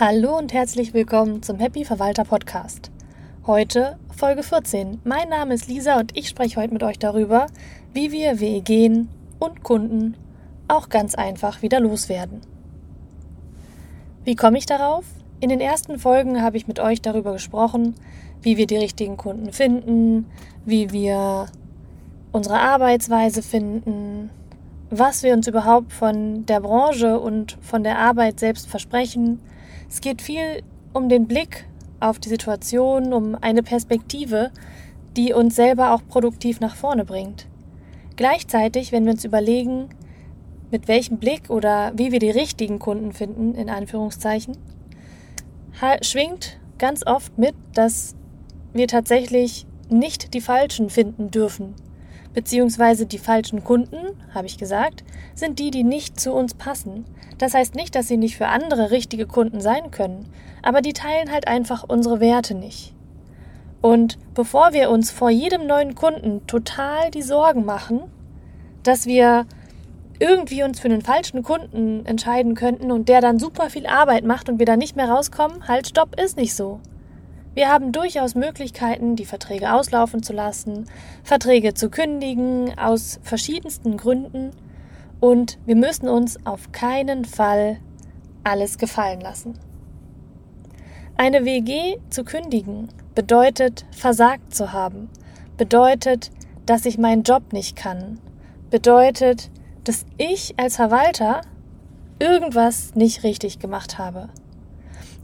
Hallo und herzlich willkommen zum Happy Verwalter Podcast. Heute Folge 14. Mein Name ist Lisa und ich spreche heute mit euch darüber, wie wir WEGen und Kunden auch ganz einfach wieder loswerden. Wie komme ich darauf? In den ersten Folgen habe ich mit euch darüber gesprochen, wie wir die richtigen Kunden finden, wie wir unsere Arbeitsweise finden, was wir uns überhaupt von der Branche und von der Arbeit selbst versprechen, es geht viel um den Blick auf die Situation, um eine Perspektive, die uns selber auch produktiv nach vorne bringt. Gleichzeitig, wenn wir uns überlegen, mit welchem Blick oder wie wir die richtigen Kunden finden, in Anführungszeichen, schwingt ganz oft mit, dass wir tatsächlich nicht die falschen finden dürfen beziehungsweise die falschen Kunden, habe ich gesagt, sind die, die nicht zu uns passen. Das heißt nicht, dass sie nicht für andere richtige Kunden sein können, aber die teilen halt einfach unsere Werte nicht. Und bevor wir uns vor jedem neuen Kunden total die Sorgen machen, dass wir irgendwie uns für einen falschen Kunden entscheiden könnten und der dann super viel Arbeit macht und wir da nicht mehr rauskommen, halt, stopp, ist nicht so. Wir haben durchaus Möglichkeiten, die Verträge auslaufen zu lassen, Verträge zu kündigen, aus verschiedensten Gründen. Und wir müssen uns auf keinen Fall alles gefallen lassen. Eine WG zu kündigen bedeutet versagt zu haben, bedeutet, dass ich meinen Job nicht kann, bedeutet, dass ich als Verwalter irgendwas nicht richtig gemacht habe.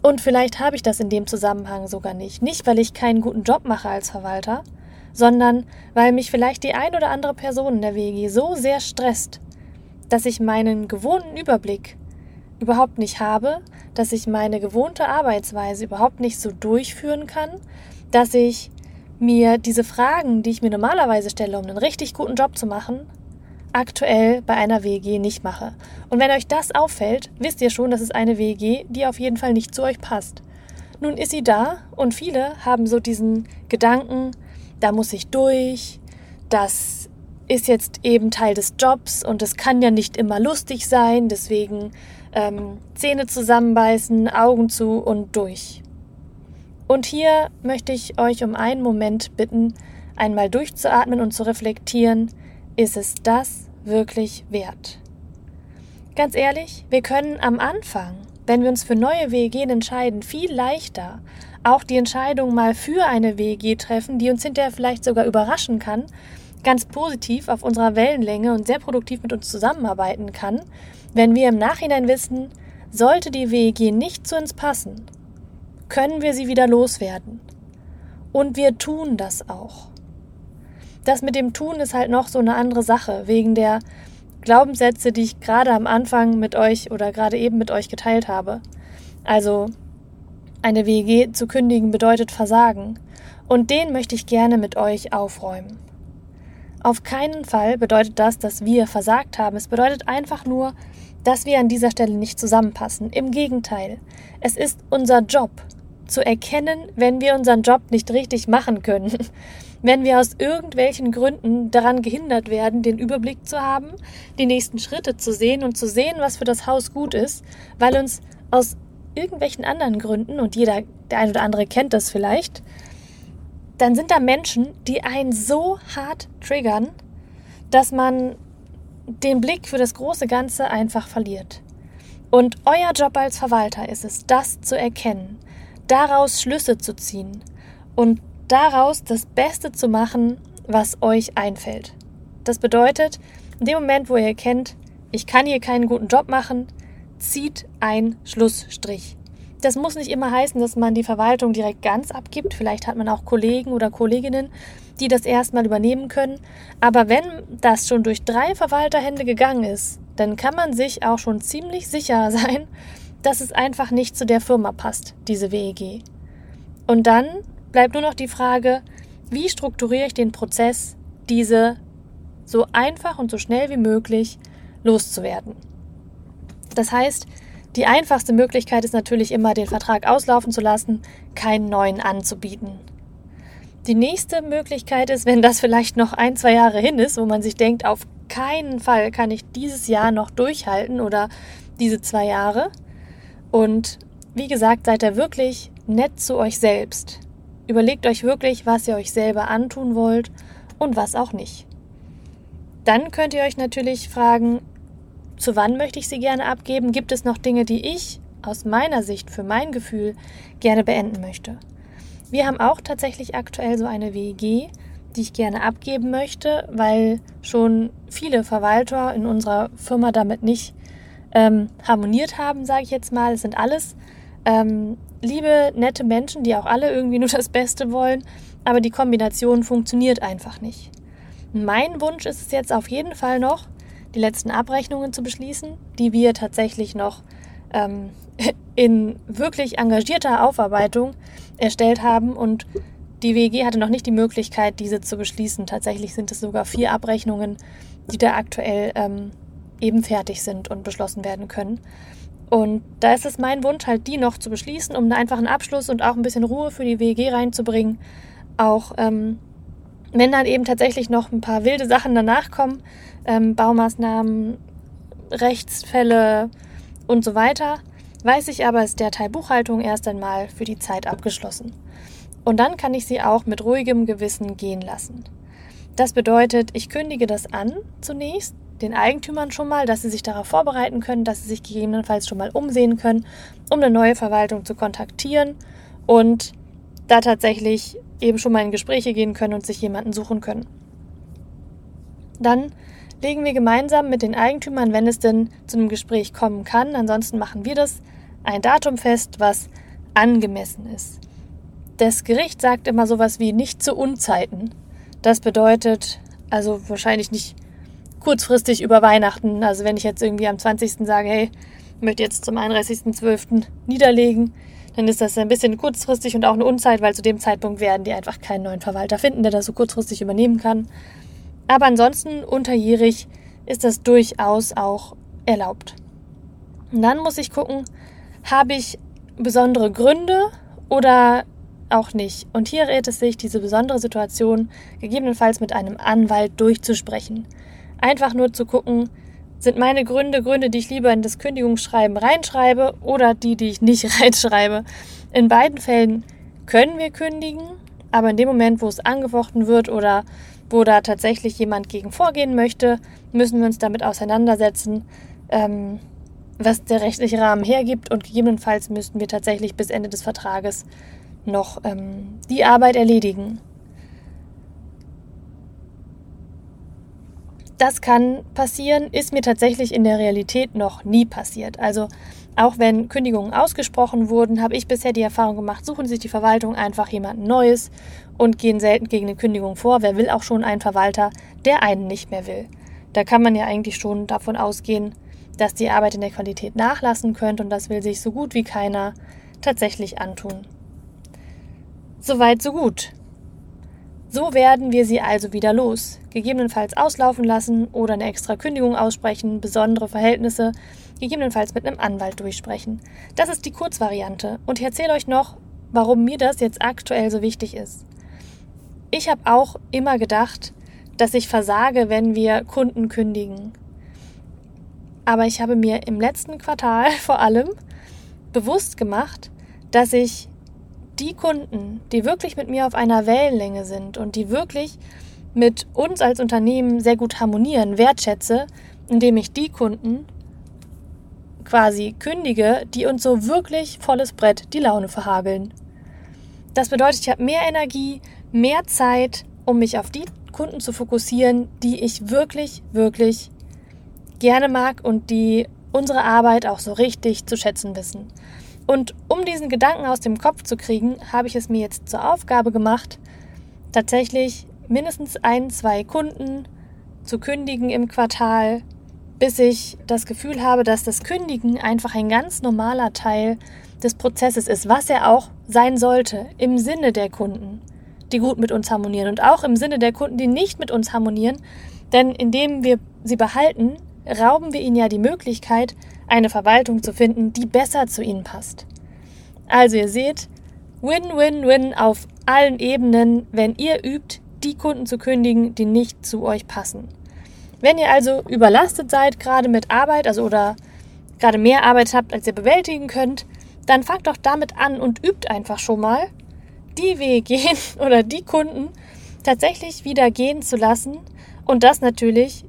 Und vielleicht habe ich das in dem Zusammenhang sogar nicht. Nicht, weil ich keinen guten Job mache als Verwalter, sondern weil mich vielleicht die ein oder andere Person in der WG so sehr stresst, dass ich meinen gewohnten Überblick überhaupt nicht habe, dass ich meine gewohnte Arbeitsweise überhaupt nicht so durchführen kann, dass ich mir diese Fragen, die ich mir normalerweise stelle, um einen richtig guten Job zu machen, aktuell bei einer WG nicht mache. Und wenn euch das auffällt, wisst ihr schon, dass es eine WG, die auf jeden Fall nicht zu euch passt. Nun ist sie da und viele haben so diesen Gedanken, da muss ich durch, das ist jetzt eben Teil des Jobs und es kann ja nicht immer lustig sein, deswegen ähm, Zähne zusammenbeißen, Augen zu und durch. Und hier möchte ich euch um einen Moment bitten, einmal durchzuatmen und zu reflektieren, ist es das wirklich wert? Ganz ehrlich, wir können am Anfang, wenn wir uns für neue WG entscheiden, viel leichter auch die Entscheidung mal für eine WG treffen, die uns hinterher vielleicht sogar überraschen kann, ganz positiv auf unserer Wellenlänge und sehr produktiv mit uns zusammenarbeiten kann, wenn wir im Nachhinein wissen, sollte die WG nicht zu uns passen, können wir sie wieder loswerden. Und wir tun das auch das mit dem Tun ist halt noch so eine andere Sache, wegen der Glaubenssätze, die ich gerade am Anfang mit euch oder gerade eben mit euch geteilt habe. Also, eine WG zu kündigen bedeutet Versagen. Und den möchte ich gerne mit euch aufräumen. Auf keinen Fall bedeutet das, dass wir versagt haben. Es bedeutet einfach nur, dass wir an dieser Stelle nicht zusammenpassen. Im Gegenteil, es ist unser Job zu erkennen, wenn wir unseren Job nicht richtig machen können wenn wir aus irgendwelchen Gründen daran gehindert werden, den Überblick zu haben, die nächsten Schritte zu sehen und zu sehen, was für das Haus gut ist, weil uns aus irgendwelchen anderen Gründen, und jeder, der ein oder andere kennt das vielleicht, dann sind da Menschen, die einen so hart triggern, dass man den Blick für das große Ganze einfach verliert. Und euer Job als Verwalter ist es, das zu erkennen, daraus Schlüsse zu ziehen und daraus das Beste zu machen, was euch einfällt. Das bedeutet, in dem Moment, wo ihr erkennt, ich kann hier keinen guten Job machen, zieht ein Schlussstrich. Das muss nicht immer heißen, dass man die Verwaltung direkt ganz abgibt. Vielleicht hat man auch Kollegen oder Kolleginnen, die das erstmal übernehmen können. Aber wenn das schon durch drei Verwalterhände gegangen ist, dann kann man sich auch schon ziemlich sicher sein, dass es einfach nicht zu der Firma passt, diese WEG. Und dann bleibt nur noch die Frage, wie strukturiere ich den Prozess, diese so einfach und so schnell wie möglich loszuwerden. Das heißt, die einfachste Möglichkeit ist natürlich immer, den Vertrag auslaufen zu lassen, keinen neuen anzubieten. Die nächste Möglichkeit ist, wenn das vielleicht noch ein, zwei Jahre hin ist, wo man sich denkt, auf keinen Fall kann ich dieses Jahr noch durchhalten oder diese zwei Jahre und wie gesagt, seid ihr wirklich nett zu euch selbst. Überlegt euch wirklich, was ihr euch selber antun wollt und was auch nicht. Dann könnt ihr euch natürlich fragen, zu wann möchte ich sie gerne abgeben? Gibt es noch Dinge, die ich aus meiner Sicht für mein Gefühl gerne beenden möchte? Wir haben auch tatsächlich aktuell so eine WEG, die ich gerne abgeben möchte, weil schon viele Verwalter in unserer Firma damit nicht ähm, harmoniert haben, sage ich jetzt mal. Es sind alles ähm, liebe, nette Menschen, die auch alle irgendwie nur das Beste wollen, aber die Kombination funktioniert einfach nicht. Mein Wunsch ist es jetzt auf jeden Fall noch, die letzten Abrechnungen zu beschließen, die wir tatsächlich noch ähm, in wirklich engagierter Aufarbeitung erstellt haben und die WG hatte noch nicht die Möglichkeit, diese zu beschließen. Tatsächlich sind es sogar vier Abrechnungen, die da aktuell ähm, eben fertig sind und beschlossen werden können. Und da ist es mein Wunsch, halt die noch zu beschließen, um einen Abschluss und auch ein bisschen Ruhe für die WG reinzubringen. Auch ähm, wenn dann eben tatsächlich noch ein paar wilde Sachen danach kommen, ähm, Baumaßnahmen, Rechtsfälle und so weiter, weiß ich aber, ist der Teil Buchhaltung erst einmal für die Zeit abgeschlossen. Und dann kann ich sie auch mit ruhigem Gewissen gehen lassen. Das bedeutet, ich kündige das an zunächst, den Eigentümern schon mal, dass sie sich darauf vorbereiten können, dass sie sich gegebenenfalls schon mal umsehen können, um eine neue Verwaltung zu kontaktieren und da tatsächlich eben schon mal in Gespräche gehen können und sich jemanden suchen können. Dann legen wir gemeinsam mit den Eigentümern, wenn es denn zu einem Gespräch kommen kann, ansonsten machen wir das, ein Datum fest, was angemessen ist. Das Gericht sagt immer sowas wie nicht zu Unzeiten. Das bedeutet also wahrscheinlich nicht kurzfristig über Weihnachten. Also wenn ich jetzt irgendwie am 20. sage, hey, ich möchte jetzt zum 31.12. niederlegen, dann ist das ein bisschen kurzfristig und auch eine Unzeit, weil zu dem Zeitpunkt werden die einfach keinen neuen Verwalter finden, der das so kurzfristig übernehmen kann. Aber ansonsten unterjährig ist das durchaus auch erlaubt. Und dann muss ich gucken, habe ich besondere Gründe oder auch nicht. Und hier rät es sich, diese besondere Situation gegebenenfalls mit einem Anwalt durchzusprechen. Einfach nur zu gucken, sind meine Gründe Gründe, die ich lieber in das Kündigungsschreiben reinschreibe oder die, die ich nicht reinschreibe. In beiden Fällen können wir kündigen, aber in dem Moment, wo es angefochten wird oder wo da tatsächlich jemand gegen vorgehen möchte, müssen wir uns damit auseinandersetzen, ähm, was der rechtliche Rahmen hergibt und gegebenenfalls müssten wir tatsächlich bis Ende des Vertrages noch ähm, die Arbeit erledigen. Das kann passieren, ist mir tatsächlich in der Realität noch nie passiert. Also auch wenn Kündigungen ausgesprochen wurden, habe ich bisher die Erfahrung gemacht, suchen sich die Verwaltung einfach jemanden Neues und gehen selten gegen eine Kündigung vor. Wer will auch schon einen Verwalter, der einen nicht mehr will? Da kann man ja eigentlich schon davon ausgehen, dass die Arbeit in der Qualität nachlassen könnte und das will sich so gut wie keiner tatsächlich antun. Soweit, so gut. So werden wir sie also wieder los, gegebenenfalls auslaufen lassen oder eine extra Kündigung aussprechen, besondere Verhältnisse gegebenenfalls mit einem Anwalt durchsprechen. Das ist die Kurzvariante und ich erzähle euch noch, warum mir das jetzt aktuell so wichtig ist. Ich habe auch immer gedacht, dass ich versage, wenn wir Kunden kündigen. Aber ich habe mir im letzten Quartal vor allem bewusst gemacht, dass ich die Kunden, die wirklich mit mir auf einer Wellenlänge sind und die wirklich mit uns als Unternehmen sehr gut harmonieren, wertschätze, indem ich die Kunden quasi kündige, die uns so wirklich volles Brett die Laune verhageln. Das bedeutet, ich habe mehr Energie, mehr Zeit, um mich auf die Kunden zu fokussieren, die ich wirklich, wirklich gerne mag und die unsere Arbeit auch so richtig zu schätzen wissen. Und um diesen Gedanken aus dem Kopf zu kriegen, habe ich es mir jetzt zur Aufgabe gemacht, tatsächlich mindestens ein, zwei Kunden zu kündigen im Quartal, bis ich das Gefühl habe, dass das Kündigen einfach ein ganz normaler Teil des Prozesses ist, was er auch sein sollte, im Sinne der Kunden, die gut mit uns harmonieren und auch im Sinne der Kunden, die nicht mit uns harmonieren, denn indem wir sie behalten, rauben wir ihnen ja die Möglichkeit, eine Verwaltung zu finden, die besser zu ihnen passt. Also ihr seht, Win-Win-Win auf allen Ebenen, wenn ihr übt, die Kunden zu kündigen, die nicht zu euch passen. Wenn ihr also überlastet seid, gerade mit Arbeit, also oder gerade mehr Arbeit habt, als ihr bewältigen könnt, dann fangt doch damit an und übt einfach schon mal, die Wege oder die Kunden tatsächlich wieder gehen zu lassen und das natürlich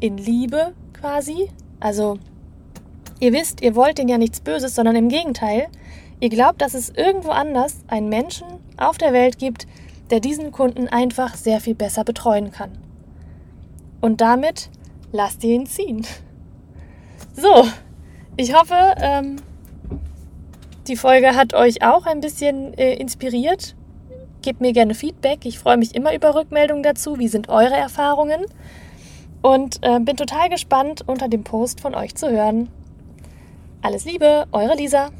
in Liebe quasi. Also ihr wisst, ihr wollt denen ja nichts Böses, sondern im Gegenteil, ihr glaubt, dass es irgendwo anders einen Menschen auf der Welt gibt, der diesen Kunden einfach sehr viel besser betreuen kann. Und damit lasst ihr ihn ziehen. So, ich hoffe, ähm, die Folge hat euch auch ein bisschen äh, inspiriert. Gebt mir gerne Feedback. Ich freue mich immer über Rückmeldungen dazu. Wie sind eure Erfahrungen? Und äh, bin total gespannt, unter dem Post von euch zu hören. Alles Liebe, eure Lisa.